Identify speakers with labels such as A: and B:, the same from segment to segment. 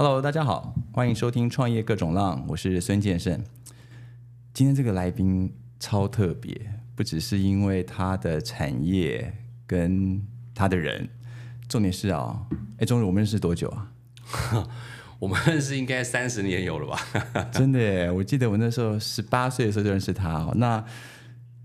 A: Hello，大家好，欢迎收听《创业各种浪》，我是孙建胜。今天这个来宾超特别，不只是因为他的产业跟他的人，重点是啊，哎，钟如，我们认识多久啊？
B: 我们认识应该三十年有了吧？
A: 真的耶，我记得我那时候十八岁的时候就认识他哦。那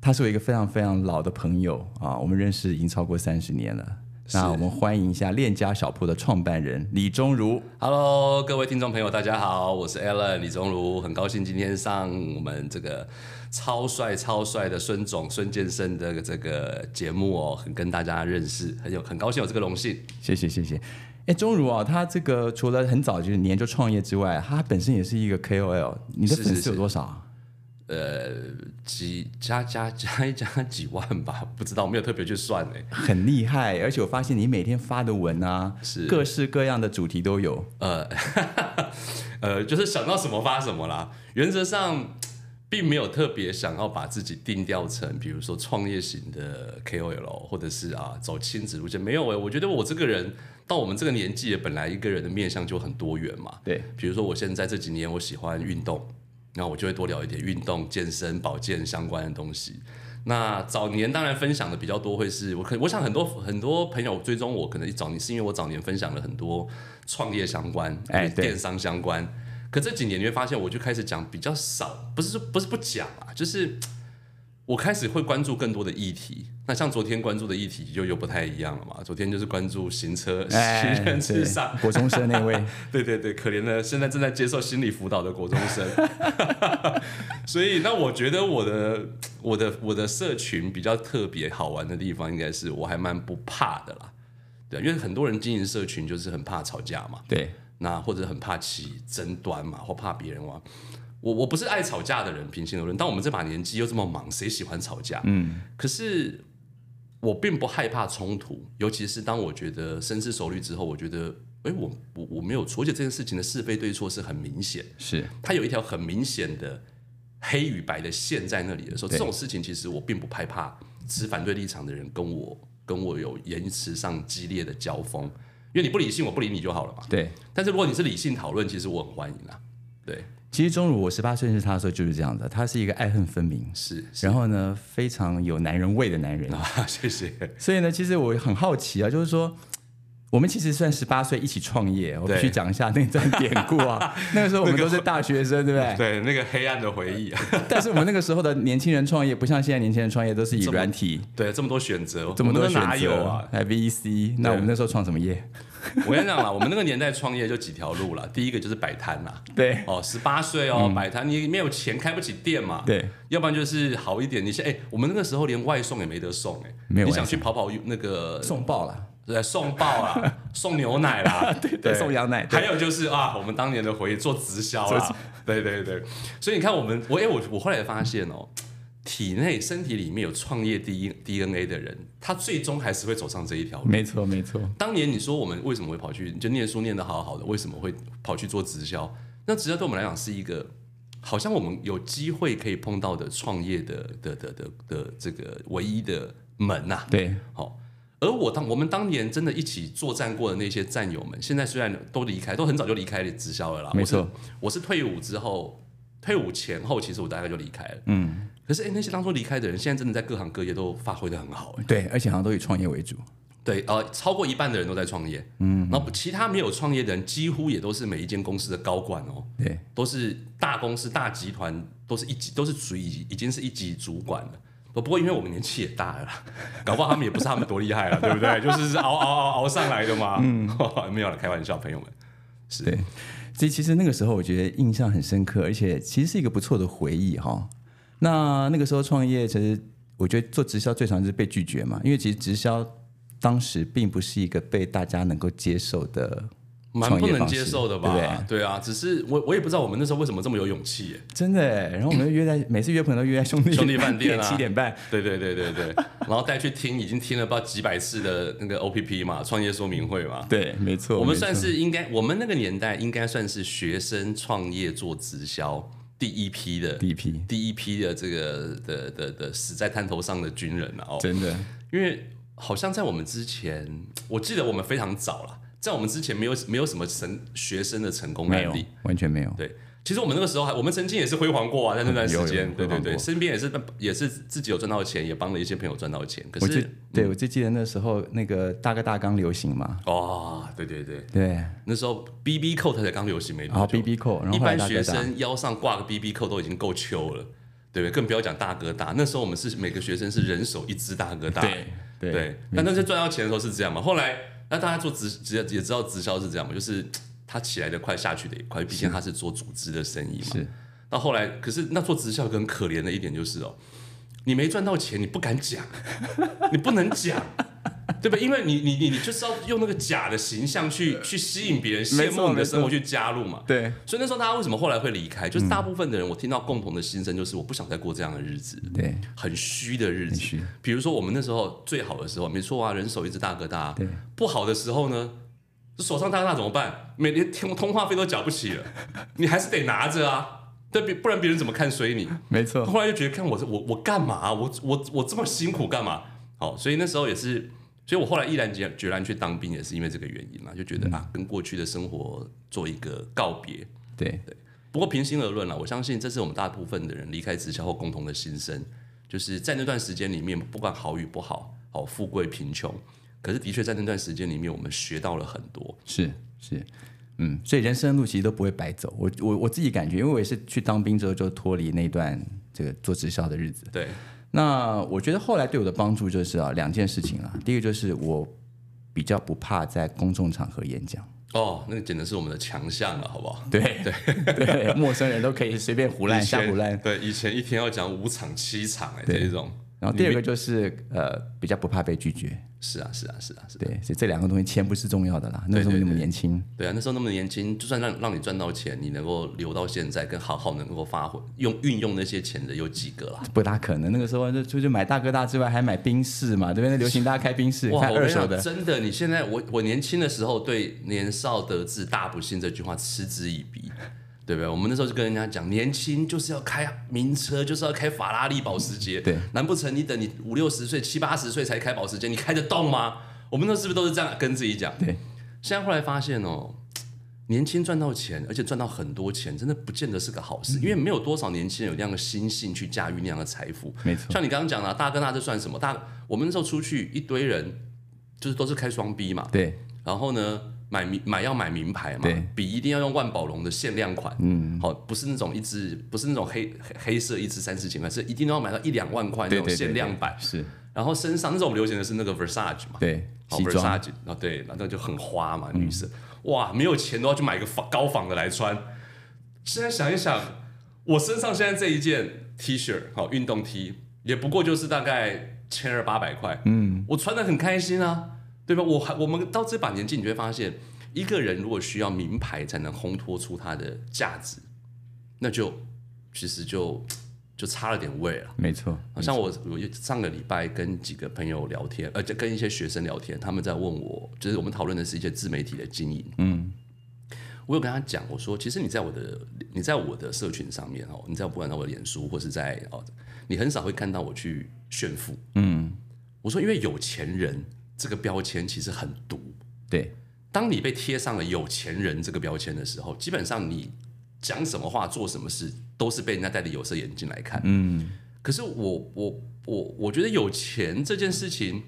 A: 他是我一个非常非常老的朋友啊，我们认识已经超过三十年了。那我们欢迎一下链家小铺的创办人李宗儒。
B: Hello，各位听众朋友，大家好，我是 Alan 李宗儒，很高兴今天上我们这个超帅超帅的孙总孙健生的这个节目哦，很跟大家认识，很有很高兴有这个荣幸。
A: 谢谢谢谢。哎，钟如啊，他这个除了很早就是年就创业之外，他本身也是一个 KOL。你的粉丝有多少啊？
B: 呃，几加加加一加几万吧，不知道，没有特别去算呢。
A: 很厉害，而且我发现你每天发的文啊，
B: 是
A: 各式各样的主题都有。
B: 呃，呃，就是想到什么发什么啦。原则上，并没有特别想要把自己定调成，比如说创业型的 KOL，或者是啊走亲子路线。没有诶、我觉得我这个人到我们这个年纪，本来一个人的面相就很多元嘛。
A: 对，
B: 比如说我现在这几年我喜欢运动，然后我就会多聊一点运动、健身、保健相关的东西。那早年当然分享的比较多，会是我可我想很多很多朋友追踪我，可能早年是因为我早年分享了很多创业相关、
A: 哎
B: 电商相关。可这几年你会发现，我就开始讲比较少，不是说不是不讲啊，就是我开始会关注更多的议题。那像昨天关注的议题就又不太一样了嘛。昨天就是关注行车、
A: 哎，
B: 行人至上，
A: 国中生那位，
B: 对对对，可怜的现在正在接受心理辅导的国中生，所以那我觉得我的我的我的社群比较特别好玩的地方，应该是我还蛮不怕的啦。对，因为很多人经营社群就是很怕吵架嘛，
A: 对，
B: 那或者很怕起争端嘛，或怕别人哇。我我不是爱吵架的人，平心而论，但我们这把年纪又这么忙，谁喜欢吵架？
A: 嗯，
B: 可是我并不害怕冲突，尤其是当我觉得深思熟虑之后，我觉得，哎，我我我没有错，而且这件事情的是非对错是很明显，
A: 是
B: 它有一条很明显的黑与白的线在那里的时候，这种事情其实我并不害怕持反对立场的人跟我跟我有言辞上激烈的交锋，因为你不理性，我不理你就好了嘛。
A: 对。
B: 但是如果你是理性讨论，其实我很欢迎啦。对，
A: 其实钟乳，我十八岁认识他的时候就是这样的，他是一个爱恨分明，
B: 是是
A: 然后呢非常有男人味的男人。
B: 啊，谢谢。
A: 所以呢，其实我很好奇啊，就是说。我们其实算十八岁一起创业，我必须讲一下那段典故啊。那个时候我们都是大学生，对不对？
B: 对，那个黑暗的回忆啊，
A: 但是我们那个时候的年轻人创业，不像现在年轻人创业都是以软体
B: 对，这么多选择，
A: 这么多选择
B: 哪有啊？
A: 还 VC。那我们那时候创什么业？
B: 我跟你讲啦，我们那个年代创业就几条路啦。第一个就是摆摊啦，
A: 对。
B: 哦，十八岁哦，摆摊你没有钱开不起店嘛，
A: 嗯对，
B: 要不然就是好一点。你现哎、我们那个时候连外送也没得送哎、你想
A: 没有你想
B: 去跑跑那个
A: 送爆了，
B: 对送报啦，送牛奶啦，对
A: 对送羊奶
B: 还有就是啊，我们当年的回忆做直销啦，对对对，所以你看我们我哎、我我后来发现哦。体内身体里面有创业 D DNA 的人，他最终还是会走上这一条路。
A: 没错没错，
B: 当年你说我们为什么会跑去就念书念得好好的，为什么会跑去做直销？那直销对我们来讲是一个好像我们有机会可以碰到的创业的的的的的这个唯一的门呐、
A: 对
B: 好、而我当我们当年真的一起作战过的那些战友们，现在虽然都离开，都很早就离开了直销了啦。
A: 没错
B: 我是，我是退伍之后，退伍前后，其实我大概就离开了。
A: 嗯，
B: 可是哎、那些当初离开的人，现在真的在各行各业都发挥的很好哎、
A: 对，而且好像都以创业为主。
B: 对，呃，超过一半的人都在创业，嗯，然后其他没有创业的人，几乎也都是每一间公司的高管哦，
A: 对，
B: 都是大公司、大集团，都是一级，都是属于已已经是一级主管了。不不过因为我们年纪也大了，搞不好他们也不是他们多厉害了，对不对？就是是熬熬熬熬上来的嘛。嗯，没有了，开玩笑，朋友们。是
A: 对，所以其实那个时候我觉得印象很深刻，而且其实是一个不错的回忆哈。那那个时候创业，其实我觉得做直销最常就是被拒绝嘛，因为其实直销当时并不是一个被大家能够接受的
B: 蛮不能接受的吧？
A: 对
B: 对啊，只是我我也不知道我们那时候为什么这么有勇气耶。
A: 真的耶。然后我们就约在每次约朋友都约在兄弟
B: 兄弟饭店啊
A: 七点半，
B: 对对对对对，然后带去听，已经听了不知道几百次的那个 OPP 嘛，创业说明会嘛。
A: 对，没错，
B: 我们算是应该，我们那个年代应该算是学生创业做直销第一批的
A: 第一批，
B: 第一批的这个的的的死在滩头上的军人了哦。
A: 真的
B: 因为好像在我们之前，我记得我们非常早了，在我们之前没有没有什么成学生的成功案例。，
A: 完全没有。
B: 对，其实我们那个时候还，我们曾经也是辉煌过啊，在那段时间，对对对，身边也是也是自己有赚到钱，也帮了一些朋友赚到钱。可
A: 是对
B: 嗯
A: 我就记得那时候那个大哥大刚流行嘛，
B: 哦，对对对，
A: 对，
B: 那时候 B B 扣它才刚流行没多久
A: B B 扣，然后
B: 一般学生腰上挂个 B B 扣都已经够秋了，对不对？更不要讲大哥大。那时候我们是每个学生是人手一支大哥大，
A: 对对
B: 对。但那些赚到钱的时候是这样嘛？后来那大家做直直也知道直销是这样嘛，就是他起来的快，下去的也快，毕竟他是做组织的生意嘛。
A: 是
B: 到后来，可是那做直销很可怜的一点就是哦，你没赚到钱，你不敢讲，你不能讲。对吧？因为你你你你就是要用那个假的形象去去吸引别人羡慕你的生活去加入嘛。
A: 对
B: 所以那时候大家为什么后来会离开？就是大部分的人，我听到共同的心声就是我不想再过这样的日子，
A: 对
B: 很虚的日子。比如说我们那时候最好的时候，没错啊，人手一只大哥大。
A: 对，
B: 不好的时候呢，手上大哥大怎么办？每年通通话费都缴不起了，你还是得拿着啊。对，别不然别人怎么看衰你？
A: 没错，
B: 后来就觉得，看我这我我干嘛？我我我这么辛苦干嘛？好，所以那时候也是，所以我后来毅然决决然去当兵，也是因为这个原因嘛，就觉得、啊，跟过去的生活做一个告别。
A: 对对
B: 不过平心而论了，我相信这是我们大部分的人离开直销后共同的心声，就是在那段时间里面，不管好与不好，好富贵贫穷，可是的确在那段时间里面，我们学到了很多。
A: 是是，嗯，所以人生的路其实都不会白走。我我我自己感觉，因为我也是去当兵之后就脱离那段这个做直销的日子。
B: 对，
A: 那我觉得后来对我的帮助就是啊两件事情啊，第一个就是我比较不怕在公众场合演讲。
B: 哦，那个简直是我们的强项了，好不好？
A: 对对 对，陌生人都可以随便胡乱瞎胡乱。
B: 对，以前一天要讲五场七场、哎，
A: 对
B: 这一种。
A: 然后第二个就是呃比较不怕被拒绝。
B: 是啊，是啊，是啊，是啊。
A: 对，所以这两个东西钱不是重要的啦。那时候那么年轻，
B: 对啊，那时候那么年轻，就算让让你赚到钱，你能够留到现在，跟好好能够发挥用运用那些钱的有几个啦？
A: 不大可能。那个时候就出去买大哥大之外，还买宾士嘛，对不对？流行大家开宾士，
B: 哇，
A: 看
B: 我跟你讲，
A: 二手的。
B: 真的，你现在我我年轻的时候对“年少得志，大不幸”这句话嗤之以鼻，对不对？我们那时候就跟人家讲，年轻就是要开名车，就是要开法拉利、保时捷。
A: 对，
B: 难不成你等你五六十岁、七八十岁才开保时捷，你开得动吗？我们那是不是都是这样跟自己讲？
A: 对，
B: 现在后来发现哦，年轻赚到钱，而且赚到很多钱，真的不见得是个好事，因为没有多少年轻人有那样的心性去驾驭那样的财富。
A: 没错，
B: 像你刚刚讲的，大哥大这算什么？大我们那时候出去一堆人，就是都是开双 B 嘛，
A: 对
B: 然后呢买名买要买名牌嘛
A: 对，
B: 笔一定要用万宝龙的限量款，嗯，好，不是那种一支不是那种黑黑黑色一支三四千块，是一定要买到一两万块那种限量版。
A: 是，
B: 然后身上那时候我们流行的是那个 Versace 嘛，
A: 对
B: 好，Versace，然后对，然就很花嘛，女生，哇，没有钱都要去买个仿高仿的来穿。现在想一想，我身上现在这一件 T 恤，好运动 T，也不过就是大概千二八百块，嗯，我穿的很开心啊，对吧？我还我们到这把年纪，你就会发现，一个人如果需要名牌才能烘托出他的价值，那就其实就就差了点味了。
A: 没错，
B: 好像我我上个礼拜跟几个朋友聊天，呃，就跟一些学生聊天，他们在问我，就是我们讨论的是一些自媒体的经营。嗯，我有跟他讲，我说，其实你在我的你在我的社群上面哦，你在不管在我的脸书或是在哦，你很少会看到我去炫富。嗯，我说，因为有钱人这个标签其实很毒。
A: 对
B: 当你被贴上了有钱人这个标签的时候，基本上你讲什么话、做什么事，都是被人家戴着有色眼镜来看。嗯，可是我我我我觉得有钱这件事情，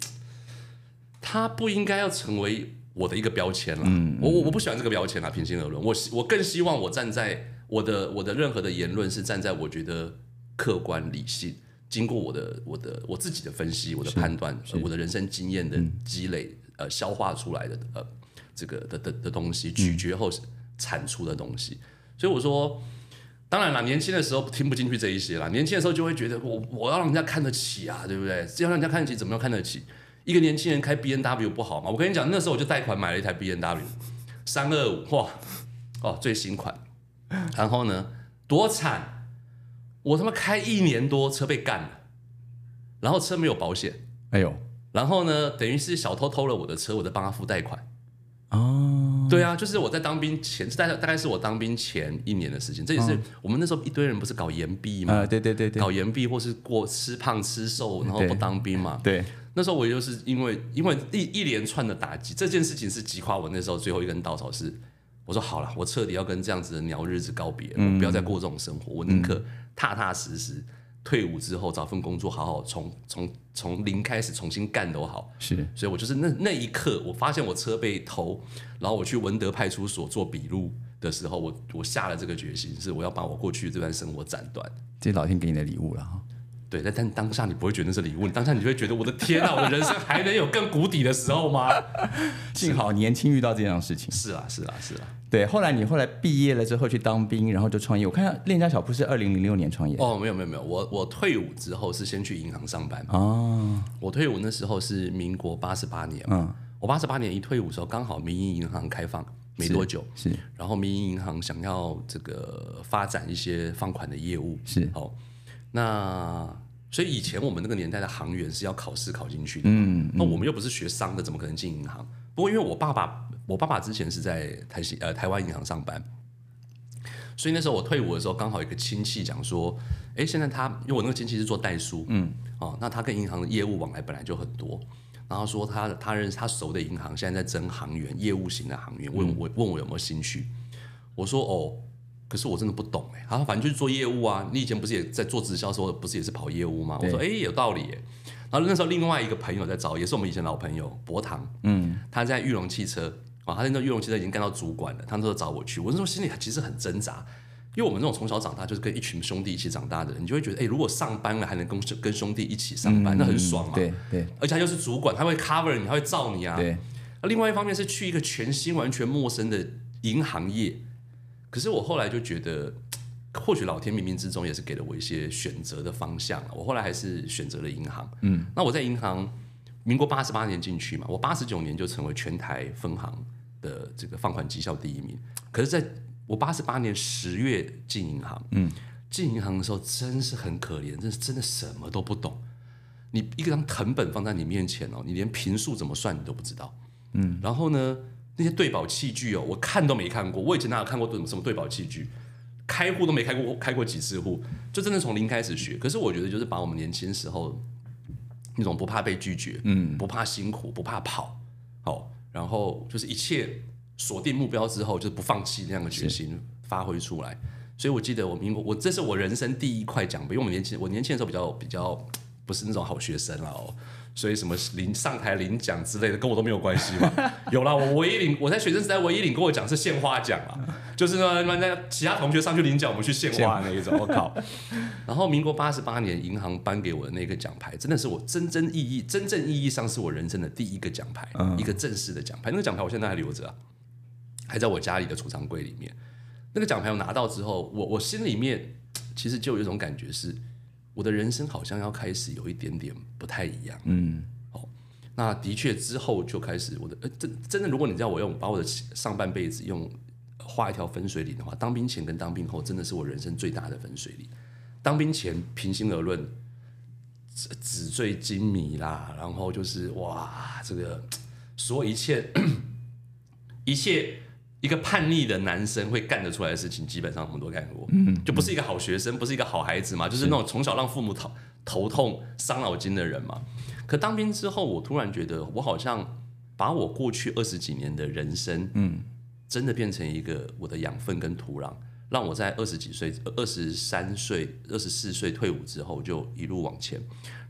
B: 它不应该要成为我的一个标签了。嗯，我我我不喜欢这个标签啦，平心而论，我希我更希望我站在我的我的任何的言论是站在我觉得客观理性。经过我的我的我自己的分析，我的判断，呃我的人生经验的积累，呃，消化出来的呃这个的的的东西，咀嚼后产出的东西。所以我说，当然了，年轻的时候听不进去这一些啦，年轻的时候就会觉得我我要让人家看得起啊，对不对？要让人家看得起，怎么样看得起？一个年轻人开 B N W 不好吗？我跟你讲，那时候我就贷款买了一台 B N W 三二五，哇，哦，最新款。然后呢，多惨！我他妈开一年多，车被干了，然后车没有保险，
A: 哎呦。
B: 然后呢，等于是小偷偷了我的车，我在帮他付贷款。
A: 哦，
B: 对啊，就是我在当兵前，大概大概是我当兵前一年的事情。这也是我们那时候一堆人不是搞延毕嘛，
A: 啊，对对对对。
B: 搞延毕或是过吃胖吃瘦，然后不当兵嘛。
A: 对，
B: 那时候我就是因为因为一一连串的打击，这件事情是击垮我那时候最后一根稻草是，我说好了，我彻底要跟这样子的鸟日子告别了，我不要再过这种生活，我宁可踏踏实实退伍之后找份工作，好好从从从零开始重新干都好。
A: 是
B: 所以我就是那那一刻，我发现我车被偷，然后我去文德派出所做笔录的时候，我我下了这个决心，是我要把我过去这段生活斩断。
A: 这老天给你的礼物了哈。
B: 对，但但当下你不会觉得那是礼物，你当下你就会觉得我的天啊，我的人生还能有更谷底的时候吗？
A: 幸好年轻遇到这样的事情。
B: 是啊，是啊，是啊。
A: 对，后来你后来毕业了之后去当兵，然后就创业。我看到链家小铺是二零零六年创业。
B: 哦，没有没有没有，我我退伍之后是先去银行上班。
A: 哦，
B: 我退伍那时候是民国八十八年，
A: 嗯，
B: 我八十八年一退伍的时候，刚好民营银行开放没多久，
A: 是。
B: 然后民营银行想要这个发展一些放款的业务，
A: 是。
B: 哦，那所以以前我们那个年代的行员是要考试考进去的，
A: 嗯，
B: 那我们又不是学商的，怎么可能进银行？不过因为我爸爸，我爸爸之前是在台西呃台湾银行上班，所以那时候我退伍的时候，刚好有一个亲戚讲说，哎，现在他因为我那个亲戚是做代书，嗯，哦，那他跟银行的业务往来本来就很多，然后说他他认识他熟的银行现在在征行员，业务型的行员，问我问我有没有兴趣，我说哦。可是我真的不懂哎，他说反正就是做业务啊，你以前不是也在做直销的时候，不是也是跑业务吗？我说哎有道理耶。然后那时候另外一个朋友在找，也是我们以前老朋友博堂，嗯，他在玉龙汽车啊，他在那玉龙汽车已经干到主管了，他那时候找我去，我那时候心里其实很挣扎，因为我们这种从小长大就是跟一群兄弟一起长大的人，你就会觉得哎，如果上班了还能跟跟兄弟一起上班，那很爽嘛，
A: 对对，
B: 而且他又是主管，他会 cover 你，他会罩你啊，
A: 对。
B: 那另外一方面是去一个全新完全陌生的银行业，可是我后来就觉得。或许老天冥冥之中也是给了我一些选择的方向我后来还是选择了银行。嗯，那我在银行，民国八十八年进去嘛，我八十九年就成为全台分行的这个放款绩效第一名。可是，在我八十八年十月进银行，嗯，进银行的时候真是很可怜，真是真的什么都不懂。你一张藤本放在你面前哦，你连平数怎么算你都不知道。嗯，然后呢，那些对保器具哦，我看都没看过。我以前哪有看过什么对保器具？开户都没开过，开过几次户，就真的从零开始学。可是我觉得，就是把我们年轻时候那种不怕被拒绝，嗯，不怕辛苦，不怕跑，好，然后就是一切锁定目标之后，就是不放弃那样的决心发挥出来。所以我记得我民国，我这是我人生第一块奖杯，因为我们年轻，我年轻的时候比较比较不是那种好学生了哦。所以什么领上台领奖之类的，跟我都没有关系嘛。有啦，我唯一领我在学生时代唯一领过的奖是献花奖啊，就是呢，那其他同学上去领奖，我们去献花那一种。我靠！然后民国八十八年，银行颁给我的那个奖牌，真的是我真正意义、真正意义上是我人生的第一个奖牌，一个正式的奖牌。那个奖牌我现在还留着啊，还在我家里的储藏柜里面。那个奖牌我拿到之后，我我心里面其实就有一种感觉是。我的人生好像要开始有一点点不太一样，嗯，哦，那的确之后就开始我的，呃，真真的，如果你叫我用把我的上半辈子用画一条分水岭的话，当兵前跟当兵后真的是我人生最大的分水岭。当兵前，平心而论，纸纸醉金迷啦，然后就是哇，这个所有一切 一切。一个叛逆的男生会干得出来的事情，基本上我们都干过，嗯就不是一个好学生，不是一个好孩子嘛，就是那种从小让父母头头痛、伤脑筋的人嘛。可当兵之后，我突然觉得，我好像把我过去二十几年的人生，嗯，真的变成一个我的养分跟土壤，让我在二十几岁、二十三岁、二十四岁退伍之后，就一路往前。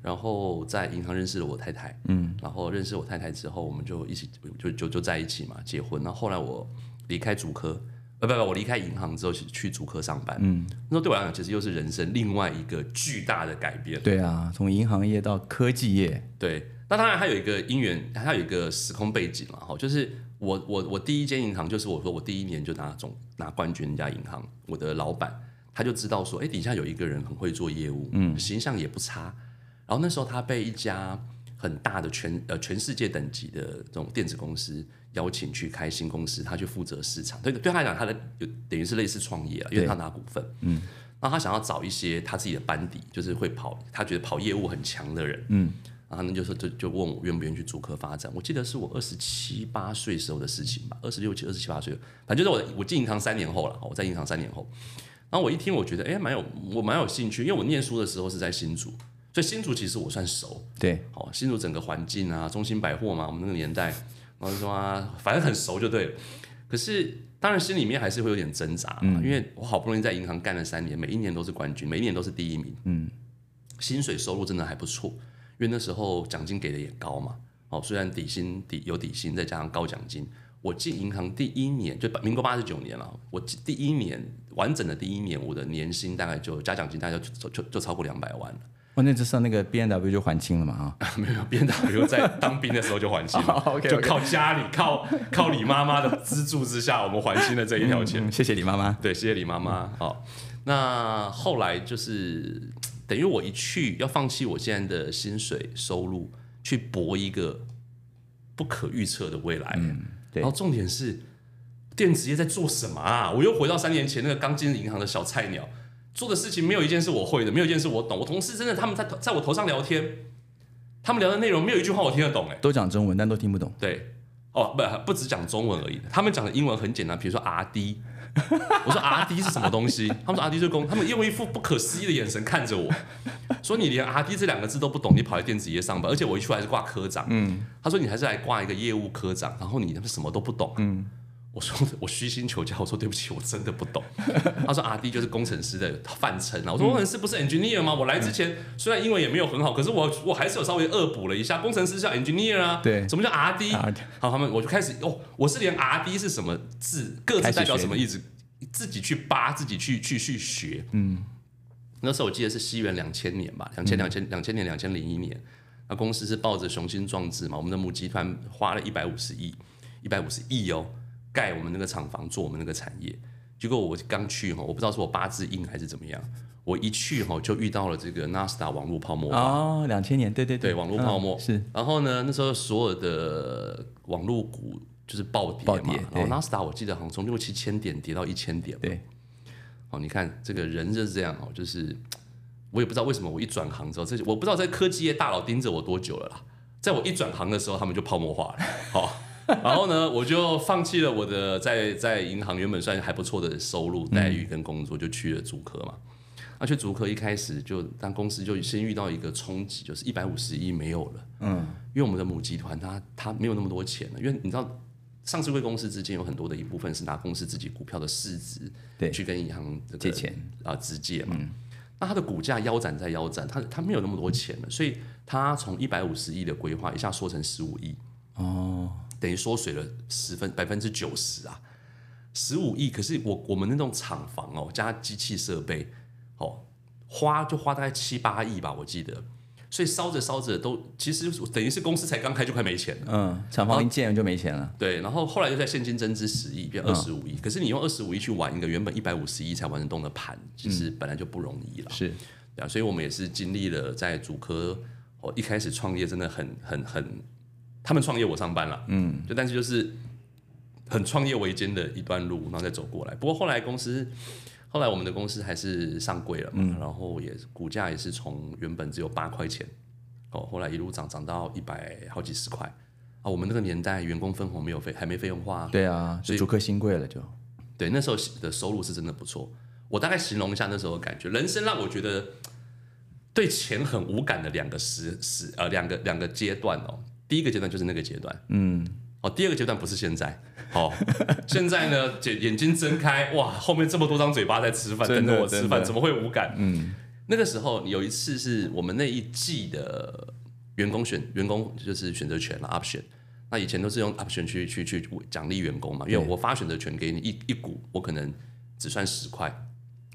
B: 然后在银行认识了我太太，嗯，然后认识我太太之后，我们就一起就就就在一起嘛，结婚。那后来我。离开主科，呃，不不，我离开银行之后去去主科上班。嗯，那对我来讲，其实又是人生另外一个巨大的改变。
A: 对啊，从银行业到科技业。
B: 对，那当然还有一个因缘，还有一个时空背景了哈。就是我我我第一间银行，就是我说我第一年就拿总拿冠军那家银行，我的老板他就知道说，哎，底下有一个人很会做业务，嗯，形象也不差。然后那时候他被一家很大的全呃全世界等级的这种电子公司。邀请去开新公司，他去负责市场。对，对他来讲，他的就等于是类似创业啊，因为他拿股份。嗯，然后他想要找一些他自己的班底，就是会跑，他觉得跑业务很强的人。嗯，然后呢，就说就就问我愿不愿意去主科发展。我记得是我二十七八岁时候的事情吧，二十六七、二十七八岁，反正就是我我进银行三年后了。我在银行三年后，然后我一听，我觉得哎，蛮有我蛮有兴趣，因为我念书的时候是在新竹，所以新竹其实我算熟，
A: 对，
B: 哦，新竹整个环境啊，中心百货嘛，我们那个年代，然后就说啊，反正很熟就对了。可是当然心里面还是会有点挣扎嘛，因为我好不容易在银行干了三年，每一年都是冠军，每一年都是第一名，嗯，薪水收入真的还不错，因为那时候奖金给的也高嘛，哦，虽然底薪底有底薪，再加上高奖金，我进银行第一年就民国八十九年了，我第一年完整的第一年，我的年薪大概就加奖金大概就就就就超过两百万了。
A: 哦，那这上那个 B N W 就还清了嘛啊？
B: 没有，B N W 在当兵的时候就还清了 就靠家里靠靠李妈妈的资助之下，我们还清了这一条钱。
A: 嗯谢谢李妈妈。
B: 对，谢谢李妈妈。好，那后来就是等于我一去要放弃我现在的薪水收入，去搏一个不可预测的未来。
A: 对
B: 然后重点是电子业在做什么啊？我又回到三年前那个刚进银行的小菜鸟，做的事情没有一件是我会的，没有一件是我懂。我同事真的他们在在我头上聊天，他们聊的内容没有一句话我听得懂、哎。
A: 都讲中文，但都听不懂。
B: 对，哦，不，不只讲中文而已，他们讲的英文很简单，比如说 R D，我说 R D 是什么东西？他们说 R D 是公，他们用一副不可思议的眼神看着我，说你连 R D 这两个字都不懂，你跑来电子业上班，而且我一出来是挂科长，嗯，他说你还是来挂一个业务科长，然后你什么都不懂，嗯。我说 我虚心求教，我说对不起，我真的不懂。他说 R D 就是工程师的范称啊。我说工程师不是 engineer 吗？我来之前虽然英文也没有很好，可是我我还是有稍微恶补了一下。工程师叫 engineer 啊，
A: 对
B: 什么叫阿
A: D？RD
B: 好，他们我就开始哦，我是连 R D 是什么字，各自代表什么意思，自己去扒，自己去去去学。嗯，那时候我记得是西元两千年吧，两千两千两千年两千零一年，那公司是抱着雄心壮志嘛，我们的母集团花了一百五十亿，一百五十亿哦，盖我们那个厂房，做我们那个产业。结果我刚去哈，我不知道是我八字硬还是怎么样，我一去哈就遇到了这个纳斯达网络泡沫化。
A: 哦，两千年，对对
B: 对，网络泡沫、
A: 嗯是
B: 然后呢，那时候所有的网络股就是暴跌嘛，
A: 跌
B: 然后纳斯达我记得好像从六七千点跌到一千点。
A: 对，
B: 哦，你看这个人就是这样哦，就是我也不知道为什么我一转行之后，这我不知道在科技业大佬盯着我多久了啦，在我一转行的时候，他们就泡沫化了。好、然后呢，我就放弃了我的在在银行原本算还不错的收入待遇跟工作，就去了主科嘛。那去主科一开始就，当公司就先遇到一个冲击，就是一百五十亿没有了。嗯，因为我们的母集团它它没有那么多钱了，因为你知道上市贵公司之间有很多的一部分是拿公司自己股票的市值
A: 对
B: 去跟银行这个
A: 借钱
B: 啊直借嘛。那它的股价腰斩在腰斩，它它没有那么多钱了，所以它从一百五十亿的规划一下缩成十五亿，
A: 哦，
B: 等于缩水了十分百分之九十啊，十五亿。可是我我们那种厂房哦，加机器设备哦，花就花大概七八亿吧，我记得。所以烧着烧着都，其实等于是公司才刚开就快没钱了。
A: 嗯，厂房一建就没钱了。
B: 对，然后后来又在现金增资十亿，变二十五亿。可是你用二十五亿去玩一个原本一百五十亿才玩得动的盘，其实本来就不容易了。
A: 是，
B: 对啊，所以我们也是经历了在主科哦一开始创业真的很很很，他们创业我上班了，嗯，就但是就是很创业维艰的一段路，然后再走过来。不过后来公司后来我们的公司还是上柜了嘛，然后也股价也是从原本只有八块钱哦，后来一路涨涨到一百好几十块啊。我们那个年代员工分红没有费还没费用化啊，
A: 对啊，
B: 所以
A: 是主科新贵了就。
B: 对，那时候的收入是真的不错。我大概形容一下那时候的感觉，人生让我觉得对钱很无感的两个时时呃两个两个阶段哦。第一个阶段就是那个阶段，嗯，哦，第二个阶段不是现在，哦，现在呢，眼眼睛睁开，哇，后面这么多张嘴巴在吃饭，等着我吃饭，怎么会无感？嗯，那个时候有一次是我们那一季的员工选员工就是选择权了 option。那以前都是用 option 去去去奖励员工嘛，因为我发选择权给你一一股，我可能只算十块，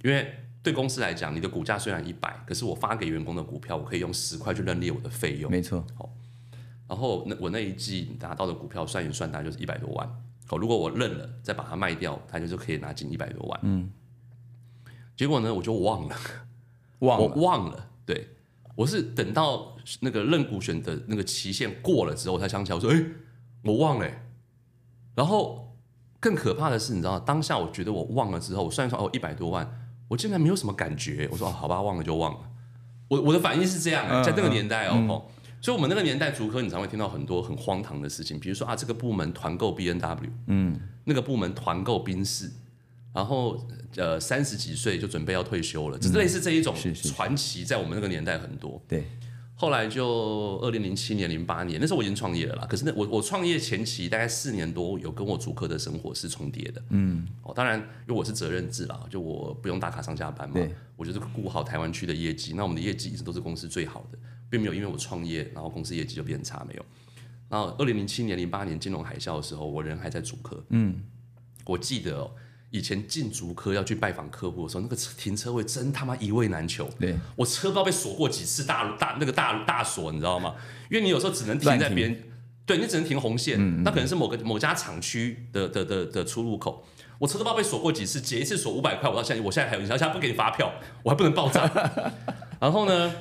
B: 因为对公司来讲，你的股价虽然一百，可是我发给员工的股票，我可以用十块去认列我的费用。
A: 没错，
B: 然后那我那一季拿到的股票算一算，大概就是一百多万。哦，如果我认了，再把它卖掉，它就是可以拿进一百多万。嗯，结果呢，我就忘了，我
A: 忘了
B: 忘了，对我是等到那个认股权的那个期限过了之后，我才想起来，我说，哎、我忘了、欸。然后更可怕的是，你知道，当下我觉得我忘了之后，我算一算，哦，一百多万，我竟然没有什么感觉。我说，哦，好吧，忘了就忘了。我我的反应是这样、在那个年代哦，哦所以我们那个年代，竹科你常会听到很多很荒唐的事情，比如说啊，这个部门团购 B N W，嗯，那个部门团购宾士，然后呃三十几岁就准备要退休了，就是类似这一种传奇，在我们那个年代很多。
A: 对，
B: 后来就二零零七年、零八年，那时候我已经创业了啦。可是那我我创业前期大概四年多，有跟我主科的生活是重叠的。嗯，哦，当然因为我是责任制啦，就我不用打卡上下班嘛
A: 对，
B: 我就是顾好台湾区的业绩。那我们的业绩一直都是公司最好的，并没有因为我创业，然后公司业绩就变差，没有。然后二零零七年、零八年金融海啸的时候，我人还在主科。嗯，我记得哦，以前进竹科要去拜访客户的时候，那个车停车位真他妈一位难求。
A: 对，
B: 我车不知道被锁过几次大大那个大大锁，你知道吗？因为你有时候只能停在别人，对你只能停红线，那可能是某个某家厂区的的的的出入口。我车都不知道被锁过几次，结一次锁五百块，我到现在我现在还有，你现在不给你发票，我还不能报账。然后呢，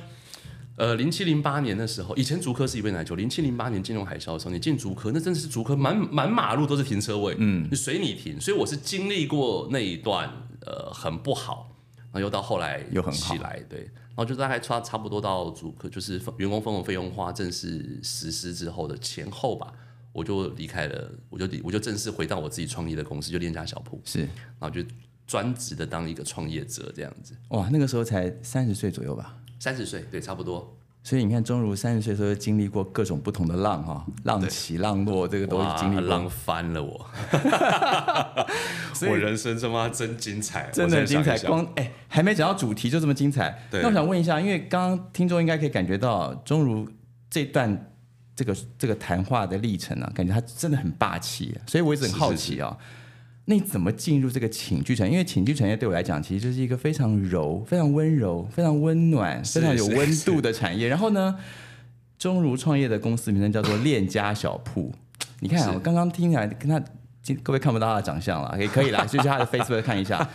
B: 呃，零七零八年的时候，以前竹科是一位难求。零七零八年金融海啸的时候，你进竹科，那真的是竹科满满马路都是停车位，嗯，你随你停。所以我是经历过那一段呃很不好，然后又到后来
A: 又很好
B: 起来，对，然后就大概差差不多到竹科，就是员工分红费用化正式实施之后的前后吧，我就离开了，我就离我就正式回到我自己创业的公司，就链家小铺，
A: 是
B: 然后就专职的当一个创业者这样子。
A: 哇，那个时候才三十岁左右吧。
B: 三十岁，对，差不多。
A: 所以你看，钟如三十岁的时候经历过各种不同的浪哈，浪起浪落，这个都是经历过。
B: 浪翻了我，我人生他妈真精彩，
A: 真的很精彩光哎还没讲到主题就这么精彩。那我想问一下，因为刚刚听众应该可以感觉到钟如这段这个这个谈话的历程啊，感觉他真的很霸气、啊，所以我一直很好奇啊。那你怎么进入这个寝具产业？因为寝具产业对我来讲，其实就是一个非常柔、非常温柔、非常温暖、非常有温度的产业。然后呢，钟如创业的公司名称叫做链家小铺。你看、啊，我刚刚听起来跟他，今各位看不到他的长相了，也可以啦，就去他的 Facebook 看一下。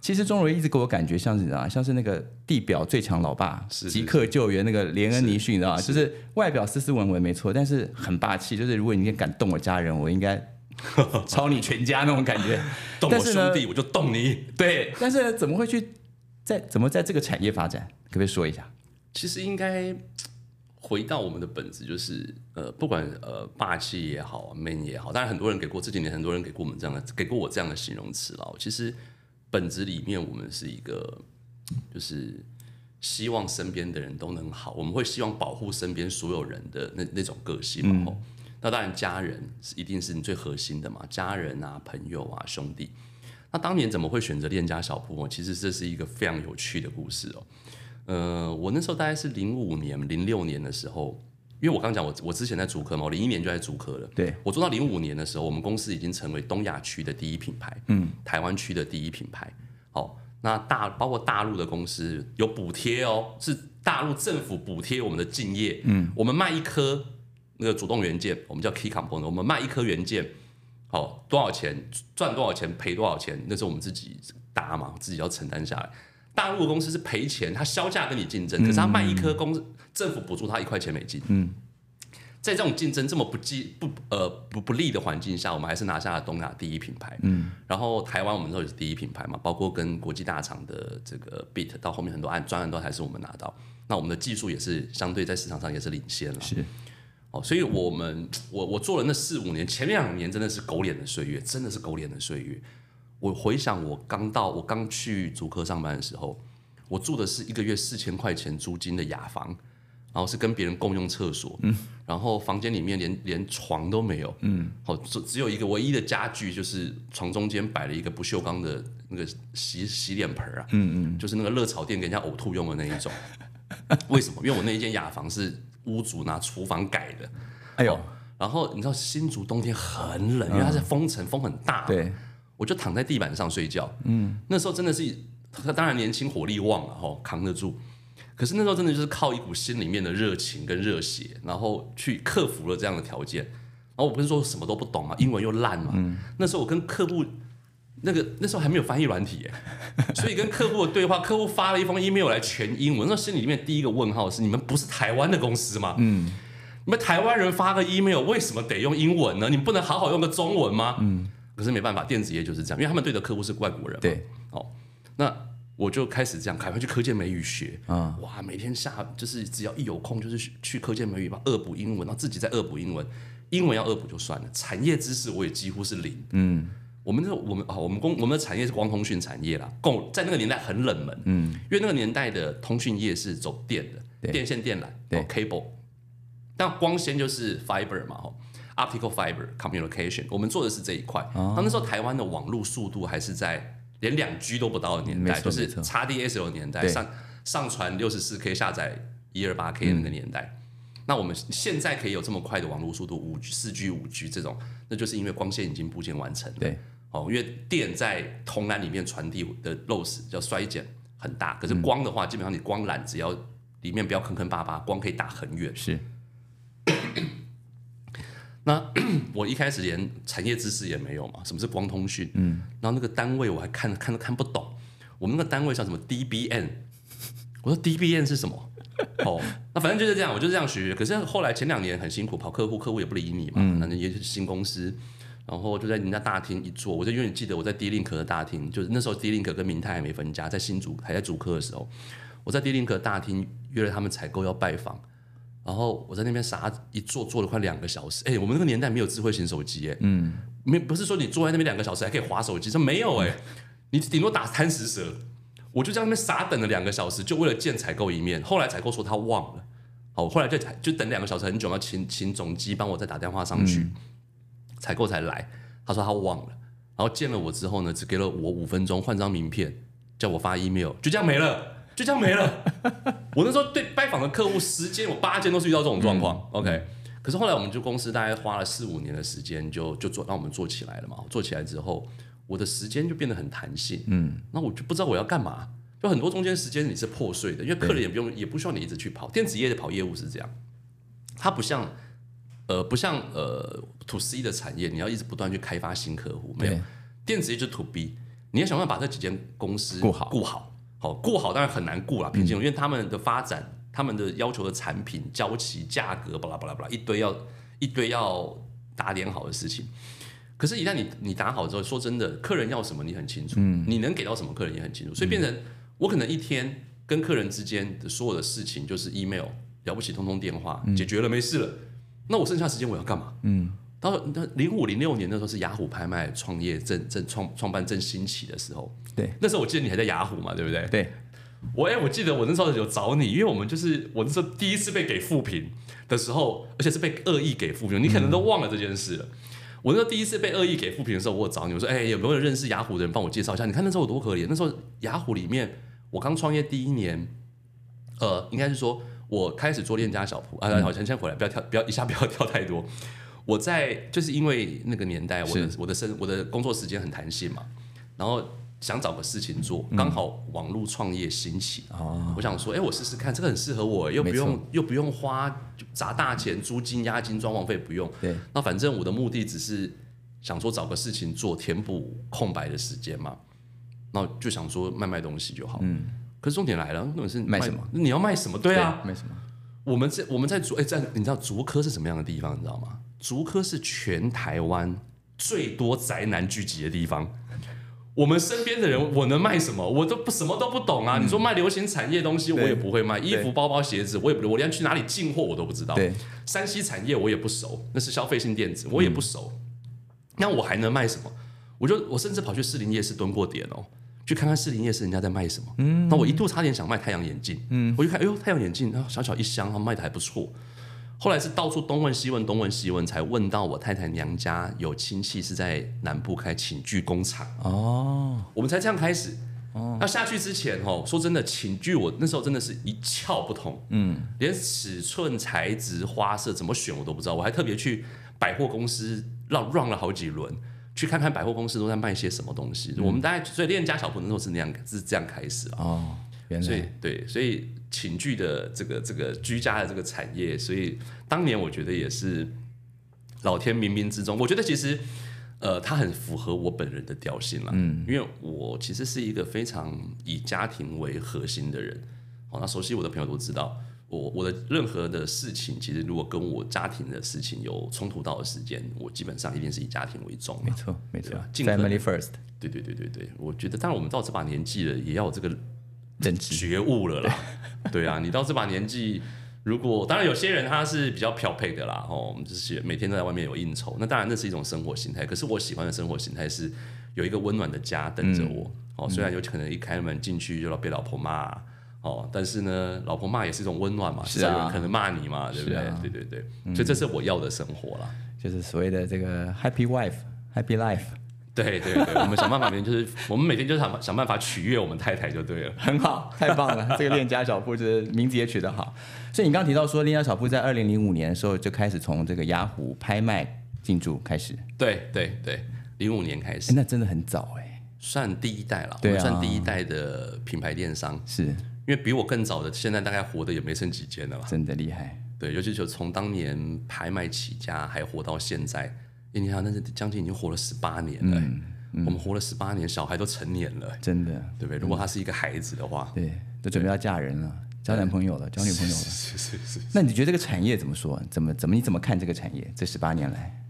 A: 其实钟如一直给我感觉像是啊，像是那个地表最强老爸，即刻救援那个连恩尼逊，你知道吗？就是外表斯斯文文没错，但是很霸气。就是如果你敢动我家人，我应该 抄你全家那种感觉。
B: 动我兄弟我就动你。
A: 对，但是怎么会去在怎么在这个产业发展？可不可以说一下？
B: 其实应该回到我们的本质，就是呃，不管呃霸气也好，man 也好，当然很多人给过这几年很多人给过我们这样的给过我这样的形容词了。其实本质里面，我们是一个就是希望身边的人都能好，我们会希望保护身边所有人的那那种个性嘛。吼那当然，家人是一定是你最核心的嘛，家人啊、朋友啊、兄弟。那当年怎么会选择链家小铺哦？其实这是一个非常有趣的故事哦。呃，我那时候大概是零五年、零六年的时候，因为我刚讲我我之前在竹科嘛，我零一年就在竹科了。
A: 对，
B: 我做到零五年的时候，我们公司已经成为东亚区的第一品牌，嗯，台湾区的第一品牌。好，那大包括大陆的公司有补贴哦，是大陆政府补贴我们的敬业，嗯，我们卖一颗那个主动元件，我们叫 key component，我们卖一颗元件，好多少钱赚多少钱赔多少钱，那是我们自己搭嘛，自己要承担下来。大陆的公司是赔钱，他销价跟你竞争，可是他卖一颗公司，政府补助他一块钱美金。嗯，在这种竞争这么不利不呃不不利的环境下，我们还是拿下了东亚第一品牌。嗯，然后台湾我们那时候也是第一品牌嘛，包括跟国际大厂的这个 Beat 到后面很多案专案都还是我们拿到。那我们的技术也是相对在市场上也是领先了。
A: 是
B: 哦，所以我们我我做了那四五年，前两年真的是狗脸的岁月，真的是狗脸的岁月。我回想我刚到我刚去主科上班的时候，我住的是一个月四千块钱租金的雅房，然后是跟别人共用厕所，嗯，然后房间里面连连床都没有，嗯，好，只只有一个唯一的家具就是床中间摆了一个不锈钢的那个洗洗脸盆啊，嗯嗯，就是那个热炒店给人家呕吐用的那一种。为什么？因为我那一间雅房是屋主拿厨房改的，
A: 哎呦，
B: 哦然后你知道新竹冬天很冷，因为它是封城，风很大，
A: 对，
B: 我就躺在地板上睡觉。嗯，那时候真的是，当然年轻火力旺了哈，扛得住。可是那时候真的就是靠一股心里面的热情跟热血，然后去克服了这样的条件。然后我不是说什么都不懂嘛，英文又烂嘛。嗯那时候我跟客户那个那时候还没有翻译软体耶，所以跟客户的对话，客户发了一封 email 来全英文，那心里面第一个问号是：你们不是台湾的公司吗？嗯，你们台湾人发个 email 为什么得用英文呢？你们不能好好用个中文吗？嗯，可是没办法，电子业就是这样，因为他们对的客户是外国人嘛。
A: 对，
B: 哦，那我就开始这样，赶快去科建美语学
A: 啊
B: 哇，每天下就是只要一有空，就是去去科建美语吧，恶补英文，然后自己再恶补英文。英文要恶补就算了，产业知识我也几乎是零。
A: 嗯，
B: 我们的我们啊，我们公我们的产业是光通讯产业啦，共在那个年代很冷门，嗯，因为那个年代的通讯业是走电的，
A: 对。
B: 电线电缆，
A: 对。
B: 哦，cable，但光纤就是 fiber 嘛，哦，optical fiber communication，我们做的是这一块。
A: 哦。
B: 那那时候台湾的网络速度还是在连两 G 都不到的年代，就是 XDSL 的年代，上上传六十四 K 下载一二八 K 的那个年代。那我们现在可以有这么快的网络速度，五 G、四 G、五 G 这种，那就是因为光纤已经部件完成了。
A: 对，
B: 哦，因为电在铜缆里面传递的 loss 叫衰减很大，可是光的话，基本上你光缆只要里面不要坑坑巴巴，光可以打很远。
A: 是
B: 那 我一开始连产业知识也没有嘛，什么是光通讯？嗯，然后那个单位我还看看都看不懂，我们那个单位叫什么 DBN，我说 DBN 是什么？哦，那反正就是这样，我就这样学。可是后来前两年很辛苦，跑客户，客户也不理你嘛，那、也是新公司，然后就在人家大厅一坐，我就永远记得我在 D Link 的大厅，就是那时候 D Link 跟明泰还没分家，在新竹还在主科的时候，我在 D Link 大厅约了他们采购要拜访。然后我在那边傻一坐坐了快两个小时，哎，我们那个年代没有智慧型手机，哎，嗯，没不是说你坐在那边两个小时还可以划手机，这没有哎，你顶多打贪食蛇，我就在那边傻等了两个小时，就为了见采购一面。后来采购说他忘了，哦，后来就就等两个小时很久，要请请总机帮我再打电话上去，采购才来，他说他忘了，然后见了我之后呢，只给了我五分钟换张名片，叫我发 email，就这样没了。就这样没了。我那时候对拜访的客户十间，我八间都是遇到这种状况。OK，可是后来我们就公司大概花了四五年的时间就，就做让我们做起来了嘛。做起来之后，我的时间就变得很弹性。嗯，那我就不知道我要干嘛，就很多中间时间你是破碎的，因为客人也不用，也不需要你一直去跑。电子业的跑业务是这样，它不像呃不像呃 to C 的产业，你要一直不断去开发新客户。没有，电子业就 to B，你要想办法把这几间公司
A: 顾好
B: 顾好。好，顾好当然很难顾了，平静，因为他们的发展、他们的要求的产品、交期、价格，巴拉巴拉巴拉，一堆要一堆要打点好的事情。可是，一旦你你打好之后，说真的，客人要什么你很清楚，你能给到什么客人也很清楚，所以变成我可能一天跟客人之间的所有的事情就是 email，了不起通通电话解决了没事了，那我剩下时间我要干嘛？嗯，到那零五零六年那时候是雅虎拍卖创业正正创创办正兴起的时候，
A: 对
B: 那时候我记得你还在雅虎嘛，对不对？
A: 对，
B: 我哎、我记得我那时候有找你，因为我们就是我那时候第一次被给负评的时候，而且是被恶意给负评，你可能都忘了这件事了。我那时候第一次被恶意给负评的时候，我有找你，我说哎、有没有认识雅虎的人帮我介绍一下？你看那时候我多可怜，那时候雅虎里面我刚创业第一年，呃，应该是说我开始做链家小铺啊，好像先回来，不要跳，不要一下不要 跳太多。我在就是因为那个年代，我的我的生我的工作时间很弹性嘛，然后想找个事情做，刚好网络创业兴起，
A: 哦，
B: 我想说，哎、我试试看，这个很适合我，又不用又不用花砸大钱，租金、押金、装潢费不用。
A: 对，
B: 那反正我的目的只是想说找个事情做，填补空白的时间嘛。那就想说卖卖东西就好。嗯。可是重点来了，重点是
A: 卖什么？
B: 你要卖什么？对啊，
A: 卖什么，
B: 我们在我们在竹哎，在你知道竹科是什么样的地方？你知道吗？竹科是全台湾最多宅男聚集的地方。我们身边的人，我能卖什么？我都不什么都不懂啊！你说卖流行产业东西，我也不会卖；衣服、包包、鞋子，我也不，我连去哪里进货我都不知道。
A: 对，
B: 山西产业我也不熟，那是消费性电子，我也不熟。那我还能卖什么？我就我甚至跑去士林夜市蹲过点哦，去看看士林夜市人家在卖什么。嗯，那我一度差点想卖太阳眼镜。嗯，我就看，哎呦，太阳眼镜，然后小小一箱，卖的还不错。后来是到处东问西问，东问西问，才问到我太太娘家有亲戚是在南部开寝具工厂。
A: 哦，
B: 我们才这样开始。哦，那下去之前哦，说真的，寝具我那时候真的是一窍不通，嗯，连尺寸、材质、花色怎么选我都不知道。我还特别去百货公司绕 run 了好几轮，去看看百货公司都在卖些什么东西。我们大概所以练家小铺那时候是那样是这样开始啊。
A: 哦，原
B: 所以
A: 来
B: 对，所以寝具的这个这个居家的这个产业，所以当年我觉得也是老天冥冥之中，我觉得其实呃，它很符合我本人的调性了。嗯，因为我其实是一个非常以家庭为核心的人。哦，那熟悉我的朋友都知道，我我的任何的事情，其实如果跟我家庭的事情有冲突到的时间，我基本上一定是以家庭为重嘛
A: 没。错，没错，Family First，
B: 对对对对对，我觉得，当然我们到这把年纪了，也要有这个觉悟了啦。对啊，你到这把年纪，如果当然有些人他是比较漂配的啦，哦，我们就是每天都在外面有应酬，那当然那是一种生活形态。可是我喜欢的生活形态是，有一个温暖的家等着我。哦，虽然有可能一开门进去就要被老婆骂，哦，但是呢，老婆骂也是一种温暖嘛，
A: 是啊。
B: 有人可能骂你嘛，对不对？
A: 啊
B: 对对。对，所以这是我要的生活啦。
A: 就是所谓的这个 happy wife happy life，
B: 对对对，我们想办法，每天就是 我们每天就想想办法取悦我们太太就对了。
A: 很好，太棒了！这个链家小铺这名字也取得好。所以你刚刚提到说，链家小铺在二零零五年的时候就开始从这个雅虎拍卖进驻开始，
B: 对对对，零五年开
A: 哎
B: 始
A: 那真的很早哎、
B: 算第一代了，我
A: 对
B: 算第一代的品牌电商，
A: 是
B: 因为比我更早的，现在大概活的也没剩几间了吧。
A: 真的厉害。
B: 对，尤其就从当年拍卖起家，还活到现在，诶你看那是将近已经活了十八年了、
A: 嗯
B: 我们活了十八年，小孩都成年了、
A: 真的，
B: 对不对？如果他是一个孩子的话，
A: 对，都准备要嫁人了，交男朋友了，交女朋友了。
B: 是是是，
A: 那你觉得这个产业怎么说？怎么怎么你怎么看这个产业？这十八年来，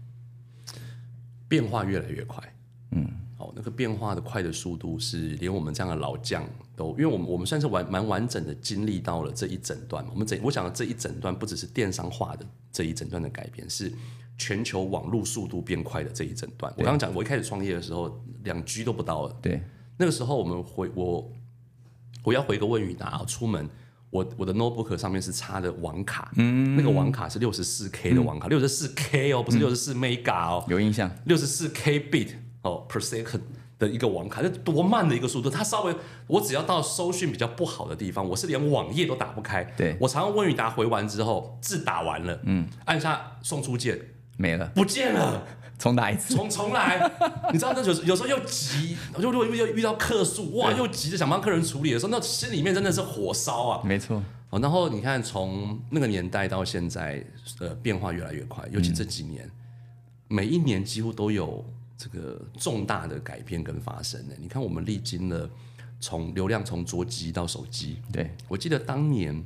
B: 变化越来越快。嗯，哦，那个变化的快的速度是连我们这样的老将都，因为我们我们算是完蛮完整的经历到了这一整段嘛。我们整我讲的这一整段不只是电商化的这一整段的改变，是全球网络速度变快的这一整段。我刚刚讲，我一开始创业的时候，两 G 都不到了。
A: 对，
B: 那个时候我们回我我要回个问与答，出门我我的 notebook 上面是插的网卡，嗯，那个网卡是六十四 K 的网卡，六十四 K 哦，不是六十四 mega 哦，
A: 有印象。
B: 六十四 K bit 哦 per second 的一个网卡，那多慢的一个速度！它稍微我只要到搜讯比较不好的地方，我是连网页都打不开。
A: 对
B: 我常常问与答回完之后，字打完了，嗯，按下送出键，
A: 没了，
B: 不见了。
A: 重打一次。
B: 重重来，你知道那有时有时候又急，就如果遇到遇到客诉，哇，又急着想帮客人处理的时候，那心里面真的是火烧啊！
A: 没错，
B: 哦，然后你看从那个年代到现在，呃，变化越来越快，尤其这几年，每一年几乎都有这个重大的改变跟发生呢。你看，我们历经了从流量从桌机到手机，
A: 对，
B: 我记得当年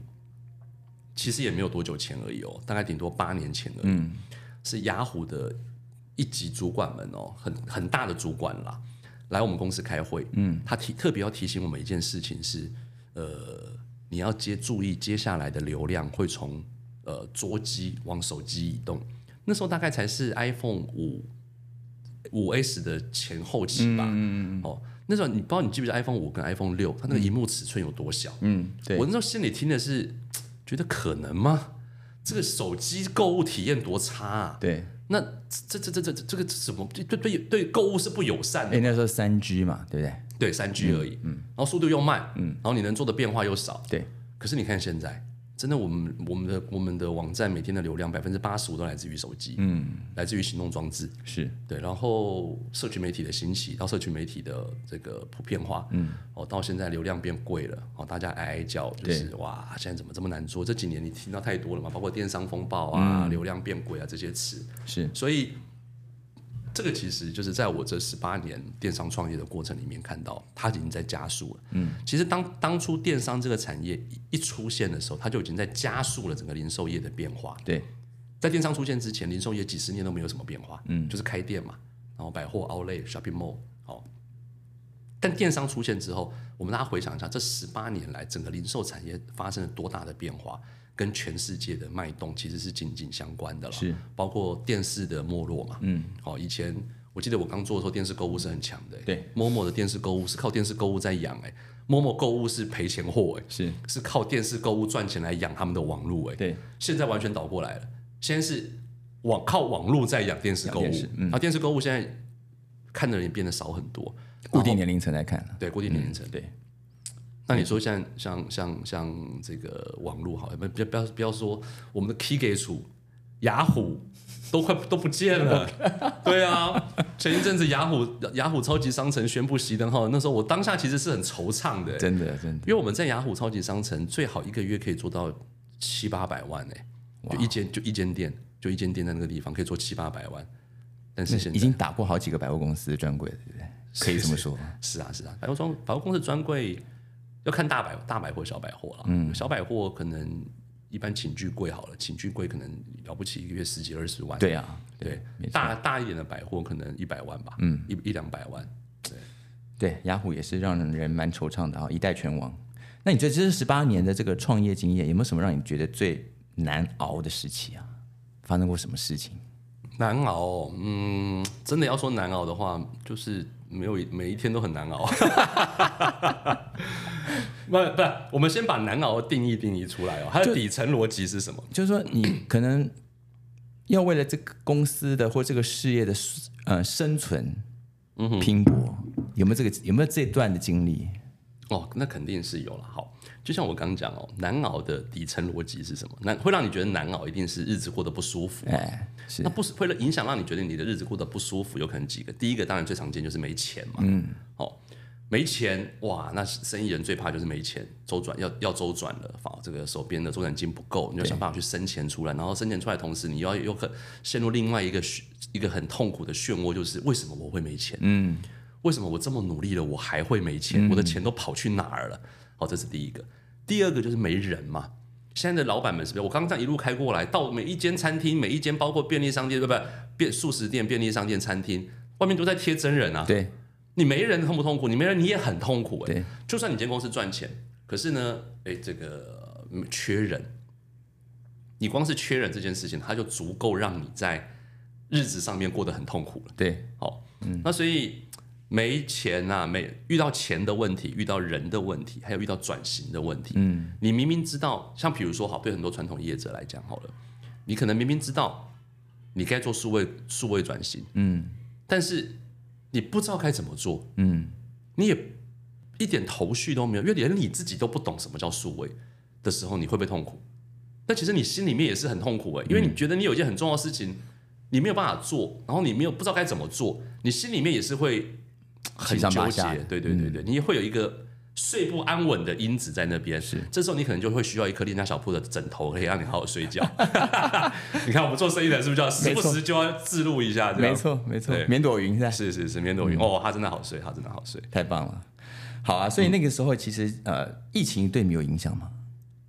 B: 其实也没有多久前而已哦，大概顶多八年前而已。是雅虎的一级主管们哦，很很大的主管啦，来我们公司开会。嗯，他提特别要提醒我们一件事情是，呃，你要接注意接下来的流量会从呃桌机往手机移动。那时候大概才是 iPhone 五五 S 的前后期吧。嗯嗯哦，那时候你不知道你记不记得 iPhone 五跟 iPhone 六，它那个荧幕尺寸有多小？
A: 嗯，对
B: 我，那时候心里听的是，觉得可能吗？这个手机购物体验多差啊！
A: 对。
B: 那这这这这这这个什么对对对对购物是不友善的
A: 哎，，那时候三 G 嘛，对不对？
B: 对三 G 而已，嗯，然后速度又慢，嗯，然后你能做的变化又少，
A: 对，
B: 可是你看现在，真的我们我们的我们的网站每天的流量百分之八十五都来自于手机，嗯，来自于行动装置，
A: 是，
B: 对，然后社群媒体的兴起，到社群媒体的这个普遍化，嗯，哦，到现在流量变贵了，哦，大家哀哀叫，就是哇，现在怎么这么难做？这几年你听到太多了嘛，包括电商风暴啊、流量变贵啊这些词，
A: 是，
B: 所以这个其实就是在我这十八年电商创业的过程里面看到，它已经在加速了。嗯，其实当当初电商这个产业一一出现的时候，它就已经在加速了整个零售业的变化。
A: 对，
B: 在电商出现之前，零售业几十年都没有什么变化，嗯，就是开店嘛，然后百货、Outlet、Shopping Mall，哦。但电商出现之后，我们大家回想一下，这十八年来整个零售产业发生了多大的变化，跟全世界的脉动其实是紧紧相关的了。
A: 是，
B: 包括电视的没落嘛，嗯，好，以前我记得我刚做的时候，电视购物是很强的、
A: 对
B: ，Momo 的电视购物是靠电视购物在养、哎，Momo 购物是赔钱货、哎，
A: 是，
B: 是靠电视购物赚钱来养他们的网络、哎，
A: 对，
B: 现在完全倒过来了，先是网靠网络在养电视购物，
A: 养电视嗯。
B: 然后电视购物现在看的人也变得少很多，
A: 固定年龄层来看了，
B: 对固定年龄层。
A: 对，
B: 那你说像像像像这个网络好，不不要不要不要说我们的 Key 给处雅虎都快都不见了，对啊，前一阵子雅虎雅虎超级商城宣布熄灯后，那时候我当下其实是很惆怅的，
A: 真的真的，
B: 因为我们在雅虎超级商城最好一个月可以做到七八百万哎、就一间就一间店，就一间店在那个地方可以做七八百万，但是现在
A: 已经打过好几个百货公司的专柜了，对不对？可以这么说，
B: 是啊是啊，百货专百货公司专柜要看大百大百货小百货了，嗯，小百货可能一般寝具柜好了，寝具柜可能了不起一个月十几二十万，
A: 对啊，
B: 对大大一点的百货可能一百万吧，嗯，一一两百万，
A: 对，对雅虎也是让人蛮惆怅的啊，一代拳王。那你觉得这十八年的这个创业经验，有没有什么让你觉得最难熬的时期啊？发生过什么事情？
B: 难熬哦、嗯，真的要说难熬的话，就是没有每一天都很难熬。不不，我们先把难熬的定义定义出来哦，它的底层逻辑是什么？
A: 就是说，你可能要为了这个公司的或这个事业的呃生存，嗯拼搏，有没有这个有没有这段的经历？
B: 哦，那肯定是有了。好，就像我刚讲哦，难熬的底层逻辑是什么？难会让你觉得难熬，一定是日子过得不舒服。
A: 哎，是
B: 那不是会影响让你觉得你的日子过得不舒服，有可能几个。第一个当然最常见就是没钱嘛。嗯，哦，没钱哇，那生意人最怕就是没钱，周转要要周转了，反这个手边的周转金不够，你要想办法去生钱出来，然后生钱出来同时，你要有可陷入另外一个一个很痛苦的漩涡，就是为什么我会没钱？嗯。为什么我这么努力了，我还会没钱？我的钱都跑去哪儿了？好，这是第一个。第二个就是没人嘛。现在的老板们是不是？我刚刚这样一路开过来，到每一间餐厅，每一间包括便利商店，对不对？便素食店、便利商店、餐厅，外面都在贴真人啊。
A: 对，
B: 你没人痛不痛苦？你没人你也很痛苦
A: 哎。
B: 就算你间公司赚钱，可是呢，哎，这个缺人，你光是缺人这件事情，它就足够让你在日子上面过得很痛苦了。
A: 对，
B: 好，嗯，那所以。没钱呐，没遇到钱的问题，遇到人的问题，还有遇到转型的问题。嗯，你明明知道，像比如说，好，对很多传统业者来讲，好了，你可能明明知道你该做数位数位转型，嗯，但是你不知道该怎么做，嗯，你也一点头绪都没有，因为连你自己都不懂什么叫数位的时候，你会不会痛苦？但其实你心里面也是很痛苦哎，因为你觉得你有一件很重要的事情，你没有办法做，然后你没有不知道该怎么做，你心里面也是会。很纠结，对对对对，你会有一个睡不安稳的因子在那边。
A: 是，
B: 这时候你可能就会需要一颗恋家小铺的枕头，可以让你好好睡觉。你看我们做生意的是不是就要时不时就要自录一下？
A: 没错没错，棉朵云是吧？
B: 是是是，棉朵云哦，他真的好睡，他真的好睡，
A: 太棒了。好啊，所以那个时候其实呃，疫情对你有影响吗？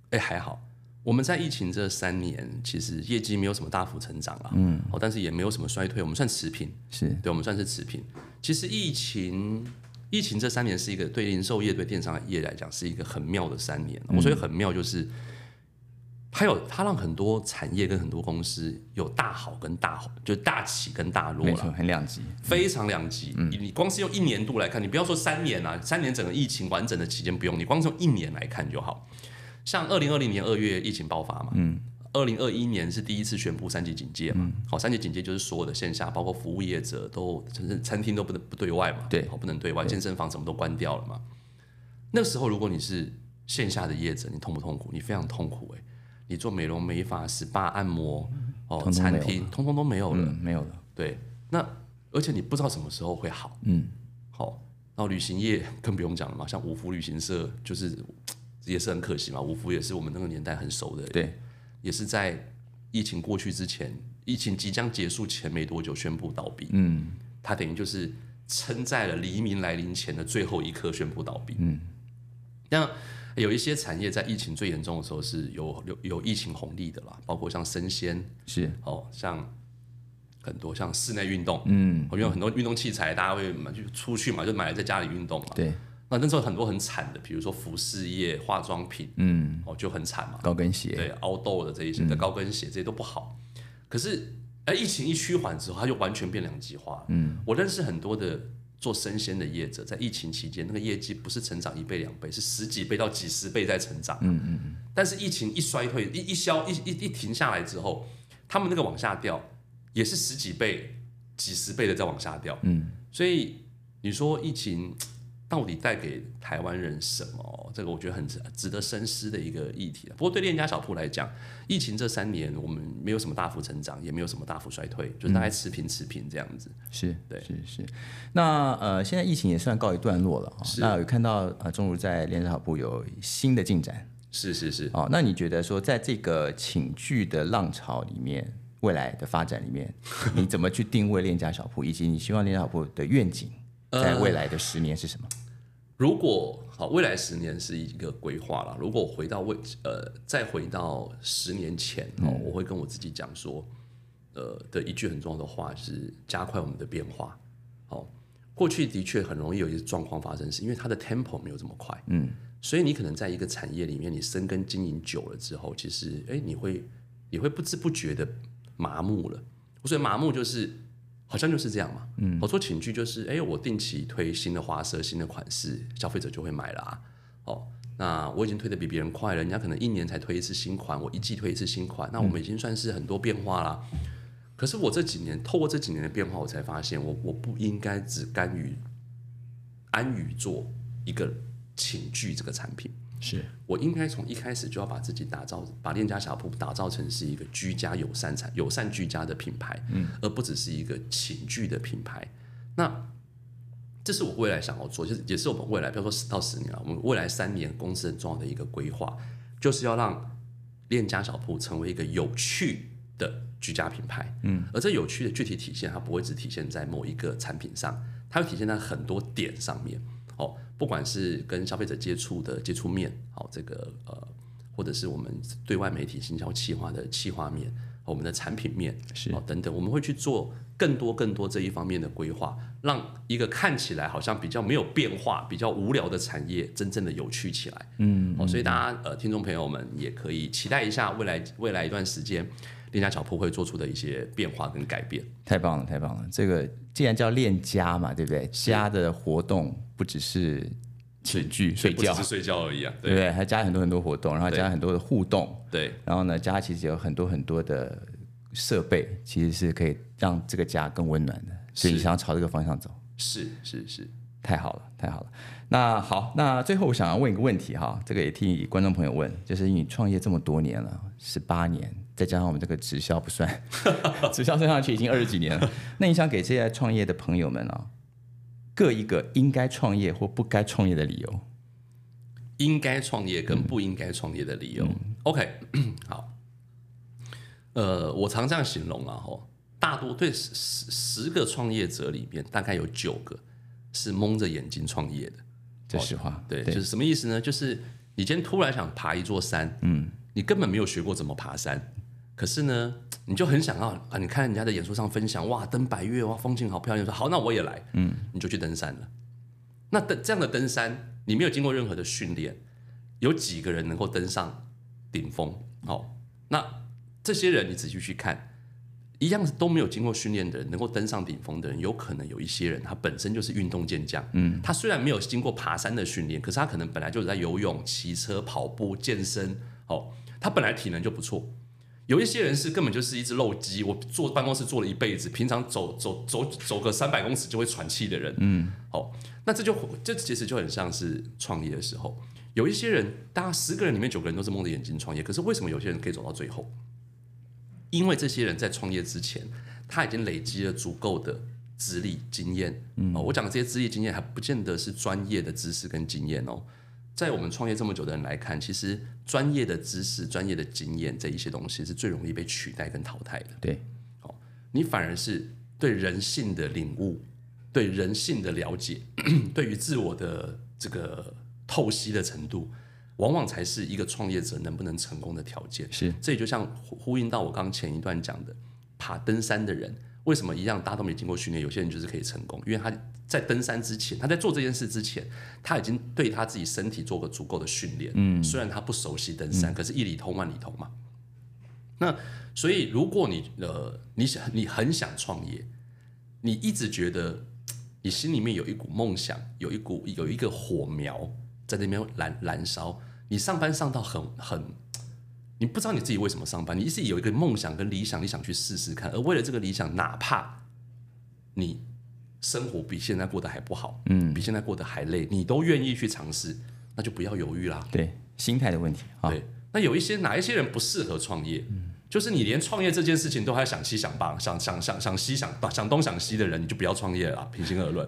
B: 哎，还好。我们在疫情这三年，其实业绩没有什么大幅成长啊，嗯，哦，但是也没有什么衰退，我们算持平，
A: 是
B: 对，我们算是持平。其实疫情，疫情这三年是一个对零售业、对电商业来讲是一个很妙的三年。我所以很妙，就是它有它让很多产业跟很多公司有大好跟大好，就大起跟大落了，
A: 很两极，
B: 非常两极。你光是用一年度来看，你不要说三年啊，三年整个疫情完整的期间不用，你光是从一年来看就好。像二零二零年二月疫情爆发嘛，嗯，二零二一年是第一次宣布三级警戒嘛，好，三级警戒就是所有的线下，包括服务业者都，就是餐厅都不能不对外嘛，
A: 对，
B: 好，不能对外，健身房什么都关掉了嘛。那时候如果你是线下的业者，你痛不痛苦？你非常痛苦哎，你做美容美发、SPA 按摩哦，餐厅通通都没有了，
A: 没有了。
B: 对，那而且你不知道什么时候会好，嗯，好，然后旅行业更不用讲了嘛，像五福旅行社就是。也是很可惜嘛，五福也是我们那个年代很熟的，
A: 对，
B: 也是在疫情过去之前，疫情即将结束前没多久宣布倒闭，嗯，它等于就是撑在了黎明来临前的最后一刻宣布倒闭，嗯，那有一些产业在疫情最严重的时候是有有有疫情红利的啦，包括像生鲜
A: 是。
B: 哦，像很多像室内运动，嗯，因为很多运动器材大家会买就出去嘛，就买来在家里运动嘛，
A: 对。
B: 那那时候很多很惨的，比如说服饰业、化妆品，嗯，哦就很惨嘛。
A: 高跟鞋，
B: 对，凹豆的这一些的高跟鞋，这些都不好。可是，哎，疫情一趋缓之后，它就完全变两极化。嗯，我认识很多的做生鲜的业者，在疫情期间，那个业绩不是成长一倍两倍，是十几倍到几十倍在成长。嗯嗯嗯。但是疫情一衰退，一一消一一一停下来之后，他们那个往下掉，也是十几倍、几十倍的在往下掉。嗯，所以你说疫情。到底带给台湾人什么？这个我觉得很值值得深思的一个议题。不过对链家小铺来讲，疫情这三年我们没有什么大幅成长，也没有什么大幅衰退，就大概持平持平这样子。
A: 是对，是是。那呃，现在疫情也算告一段落了。那有看到呃，中如在链家小铺有新的进展。
B: 是是是。
A: 哦，那你觉得说，在这个请剧的浪潮里面，未来的发展里面，你怎么去定位链家小铺，以及你希望链家小铺的愿景在未来的十年是什么？
B: 如果好，未来十年是一个规划了。如果回到未呃，再回到十年前哦，我会跟我自己讲说，呃的一句很重要的话是加快我们的变化。好，过去的确很容易有一些状况发生，是因为它的 tempo 没有这么快。嗯，所以你可能在一个产业里面，你深耕经营久了之后，其实哎，你会你会不知不觉的麻木了。所以麻木就是。好像就是这样嘛。嗯，我说寝具就是，哎，我定期推新的花色、新的款式，消费者就会买了啊。哦，那我已经推的比别人快了，人家可能一年才推一次新款，我一季推一次新款，那我们已经算是很多变化啦。可是我这几年透过这几年的变化，我才发现我我不应该只甘于安于做一个寝具这个产品。
A: 是
B: 我应该从一开始就要把自己打造，把链家小铺打造成是一个居家友善产、友善居家的品牌，嗯，而不只是一个寝具的品牌。那这是我未来想要做，就是也是我们未来，比如说十到十年啊，我们未来三年公司很重要的一个规划，就是要让链家小铺成为一个有趣的居家品牌，嗯，而这有趣的具体体现，它不会只体现在某一个产品上，它会体现在很多点上面。哦，不管是跟消费者接触的接触面，好、这个呃，或者是我们对外媒体行销企划的企划面，我们的产品面
A: 是
B: 哦等等，我们会去做更多更多这一方面的规划，让一个看起来好像比较没有变化、比较无聊的产业，真正的有趣起来。嗯，哦，所以大家呃，听众朋友们也可以期待一下未来未来一段时间，链家小铺会做出的一些变化跟改变。
A: 太棒了，太棒了！这个既然叫链家嘛，对不对？家的活动不只是寝具、睡觉
B: 不只，是睡觉而已啊，
A: 对不对？还加很多很多活动，然后加很多的互动，
B: 对。
A: 然后呢，家其实有很多很多的设备，其实是可以让这个家更温暖的。所以你想要朝这个方向走，
B: 是是是，
A: 太好了，太好了。那好，那最后我想要问一个问题哈，这个也替观众朋友问，就是你创业这么多年了，十八年，再加上我们这个直销不算，直销算上去已经二十几年了。那你想给这些创业的朋友们啊，各一个应该创业或不该创业的理由？
B: 应该创业跟不应该创业的理由。OK，好，呃，我常这样形容啊，吼，大多对十十十个创业者里面，大概有九个是蒙着眼睛创业的。
A: 这实话，
B: 哦对，就是什么意思呢？就是你今天突然想爬一座山，嗯，你根本没有学过怎么爬山，可是呢，你就很想要啊，你看人家的演说上分享，哇，登白岳哇，风景好漂亮，说好，那我也来，嗯，你就去登山了。那登这样的登山，你没有经过任何的训练，有几个人能够登上顶峰？哦、那这些人你仔细去看。一样都没有经过训练的人，能够登上顶峰的人，有可能有一些人他本身就是运动健将，嗯，他虽然没有经过爬山的训练，可是他可能本来就是在游泳、骑车、跑步、健身，哦，他本来体能就不错。有一些人是根本就是一只肉鸡，我坐办公室坐了一辈子，平常走走走走个三百公尺就会喘气的人，嗯，哦，那这就这其实就很像是创业的时候，有一些人，大家十个人里面九个人都是蒙着眼睛创业，可是为什么有些人可以走到最后？因为这些人在创业之前，他已经累积了足够的资历经验。嗯、哦，我讲的这些资历经验还不见得是专业的知识跟经验哦。在我们创业这么久的人来看，其实专业的知识、专业的经验这一些东西是最容易被取代跟淘汰的。
A: 对，哦
B: 你反而是对人性的领悟、对人性的了解、对于自我的这个透析的程度，往往才是一个创业者能不能成功的条件。
A: 是
B: 这也就像呼呼应到我刚前一段讲的，爬登山的人为什么一样，大家都没经过训练，有些人就是可以成功，因为他在登山之前，他在做这件事之前，他已经对他自己身体做过足够的训练。嗯，虽然他不熟悉登山，可是一里通万里通嘛。那所以，如果你呃，你想你很想创业，你一直觉得你心里面有一股梦想，有一股有一个火苗在那边燃燃烧，你上班上到很很，你不知道你自己为什么上班，你一直有一个梦想跟理想，你想去试试看，而为了这个理想，哪怕你生活比现在过得还不好，嗯，比现在过得还累，你都愿意去尝试，那就不要犹豫啦。
A: 对，心态的问题啊。
B: 对，那有一些哪一些人不适合创业？嗯就是你连创业这件事情都还想西想八想想想想西想想东想西的人，你就不要创业了。平心而论，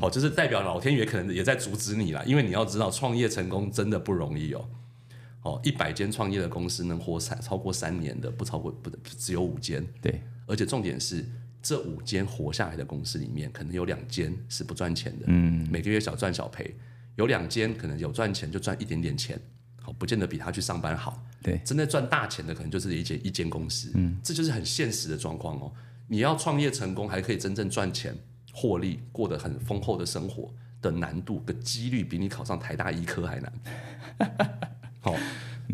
B: 好、就是代表老天爷可能也在阻止你了，因为你要知道，创业成功真的不容易哦。哦，一百间创业的公司能活三超过三年的，不超过不只有五间，
A: 对，
B: 而且重点是这五间活下来的公司里面，可能有两间是不赚钱的，嗯，每个月小赚小赔；有两间可能有赚钱，就赚一点点钱，好，不见得比他去上班好。
A: 对，
B: 真的赚大钱的，可能就是一间一间公司，嗯，这就是很现实的状况哦。你要创业成功，还可以真正赚钱、获利，过得很丰厚的生活的难度跟几率，比你考上台大医科还难。好、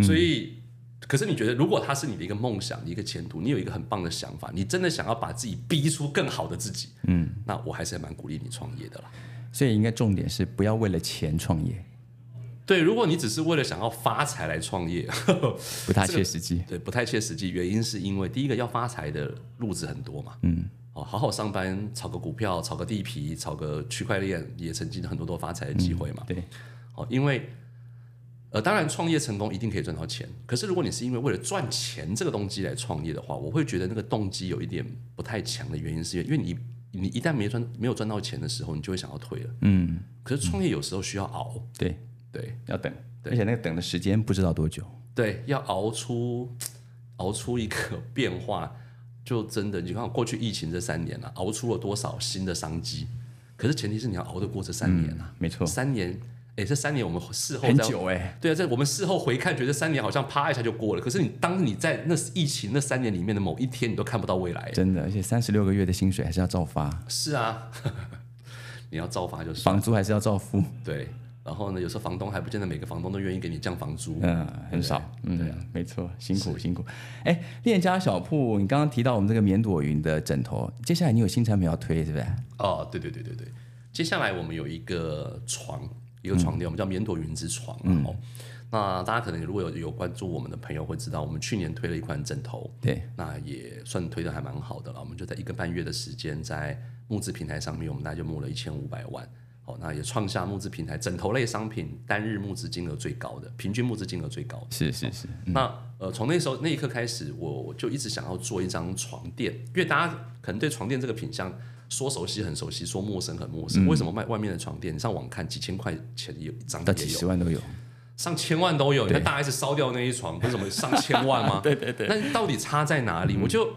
B: 所以可是你觉得，如果它是你的一个梦想，你一个前途，你有一个很棒的想法，你真的想要把自己逼出更好的自己，嗯，那我还是蛮鼓励你创业的啦。
A: 所以应该重点是不要为了钱创业，
B: 对，如果你只是为了想要发财来创业，
A: 不太切实际。
B: 对，不太切实际。原因是因为第一个要发财的路子很多嘛，嗯，哦，好好上班，炒个股票，炒个地皮，炒个区块链，也曾经很多多发财的机会嘛。
A: 对，
B: 哦，因为呃，当然创业成功一定可以赚到钱，可是如果你是因为为了赚钱这个动机来创业的话，我会觉得那个动机有一点不太强的原因是因为你你一旦没赚没有赚到钱的时候，你就会想要退了。
A: 嗯，
B: 可是创业有时候需要熬，
A: 对，
B: 对。
A: 要等，而且那个等的时间不知道多久。
B: 对，要熬出熬出一个变化，就真的你看过去疫情这三年了、熬出了多少新的商机？可是前提是你要熬得过这三年啊，
A: 没错，
B: 三年，哎，这三年我们事后
A: 很久哎、
B: 对啊，这我们事后回看，觉得三年好像啪一下就过了。可是你当你在那疫情那三年里面的某一天，你都看不到未来。
A: 真的，而且三十六个月的薪水还是要照发，
B: 是啊，你要照发就是
A: 房租还是要照付，
B: 对。然后呢，有时候房东还不见得每个房东都愿意给你降房租。
A: 嗯，很少，嗯，对啊，没错，辛苦辛苦。哎，链家小铺，你刚刚提到我们这个棉朵云的枕头，接下来你有新产品要推，是不是？
B: 哦，对对对对对。接下来我们有一个床，一个床垫，我们叫棉朵云之床。然后，那大家可能如果有有关注我们的朋友会知道，我们去年推了一款枕头，
A: 对，
B: 那也算推的还蛮好的了。我们就在一个半月的时间，在募资平台上面，我们大概就募了一千五百万。好，那也创下募资平台枕头类商品单日募资金额最高的，平均募资金额最高的。
A: 是是是，
B: 那呃，从那时候那一刻开始，我我就一直想要做一张床垫，因为大家可能对床垫这个品相说熟悉很熟悉，说陌生很陌生。为什么卖外面的床垫？你上网看几千块钱有一张
A: 到几十万都有，
B: 上千万都有。你看大 S 烧掉那一床，不是什么上千万吗？
A: 对对对，
B: 那到底差在哪里？我就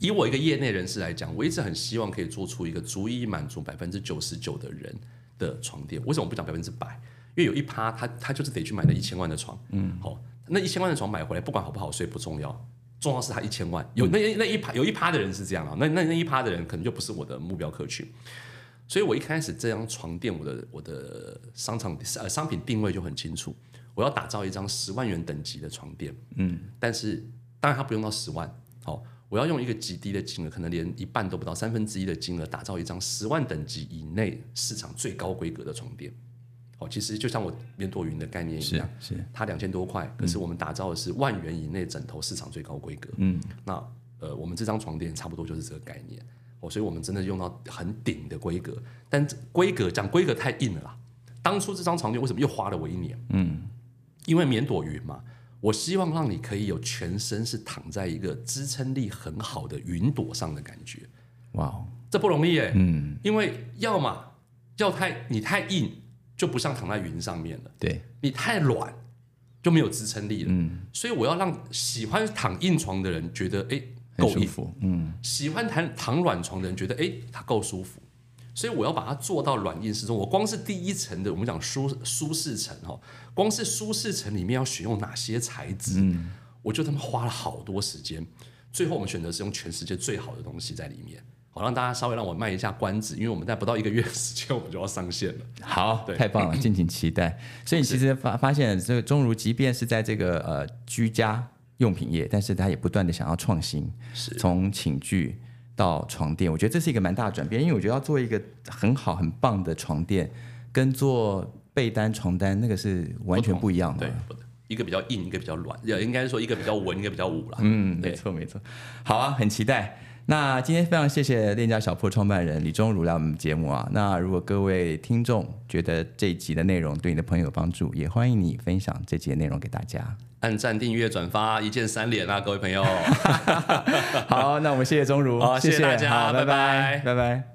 B: 以我一个业内人士来讲，我一直很希望可以做出一个足以满足百分之九十九的人的床垫。为什么不讲百分之百？因为有一趴他他就是得去买那一千万的床，嗯，好、那一千万的床买回来，不管好不好睡不重要，重要是他一千万。有那那一趴有一趴的人是这样啊，那那那一趴的人可能就不是我的目标客群。所以我一开始这张床垫，我的我的商场呃商品定位就很清楚，我要打造一张十万元等级的床垫，嗯，但是当然它不用到十万，好、我要用一个极低的金额，可能连一半都不到，三分之一的金额打造一张十万等级以内市场最高规格的床垫。哦，其实就像我棉朵云的概念一样，
A: 是，
B: 它两千多块，可是我们打造的是万元以内枕头市场最高规格。嗯，那呃，我们这张床垫差不多就是这个概念。哦，所以我们真的用到很顶的规格，但规格讲规格太硬了啦。当初这张床垫为什么又花了我一年？嗯，因为棉朵云嘛，我希望让你可以有全身是躺在一个支撑力很好的云朵上的感觉。
A: 哇哦，
B: 这不容易耶，嗯，因为要么要太你太硬，就不像躺在云上面了。
A: 对，
B: 你太软就没有支撑力了。嗯，所以我要让喜欢躺硬床的人觉得，哎，够
A: 舒服，嗯，
B: 喜欢躺躺软床的人觉得，哎，它够舒服。所以我要把它做到软硬适中。我光是第一层的，我们讲舒舒适层哈，光是舒适层里面要选用哪些材质，我就他妈花了好多时间。最后我们选择是用全世界最好的东西在里面，好让大家稍微让我卖一下关子，因为我们在不到一个月的时间，我们就要上线了。
A: 好，太棒了，敬请期待。所以你其实发发现，这个钟如即便是在这个呃居家用品业，但是他也不断的想要创新，
B: 是
A: 从寝具到床垫，我觉得这是一个蛮大的转变。因为我觉得要做一个很好很棒的床垫，跟做被单床单那个是完全不一样的
B: 对。，一个比较硬，一个比较软，也应该说一个比较文，一个比较武了。
A: 嗯，没
B: 对
A: 错没错。好啊，很期待。那今天非常谢谢链家小铺创办人李忠儒来我们节目啊。那如果各位听众觉得这一集的内容对你的朋友有帮助，也欢迎你分享这集的内容给大家。
B: 按赞、订阅、转发，一键三连啊，各位朋友。
A: 好，那我们谢谢钟儒，
B: 好谢谢大家拜拜
A: 拜拜。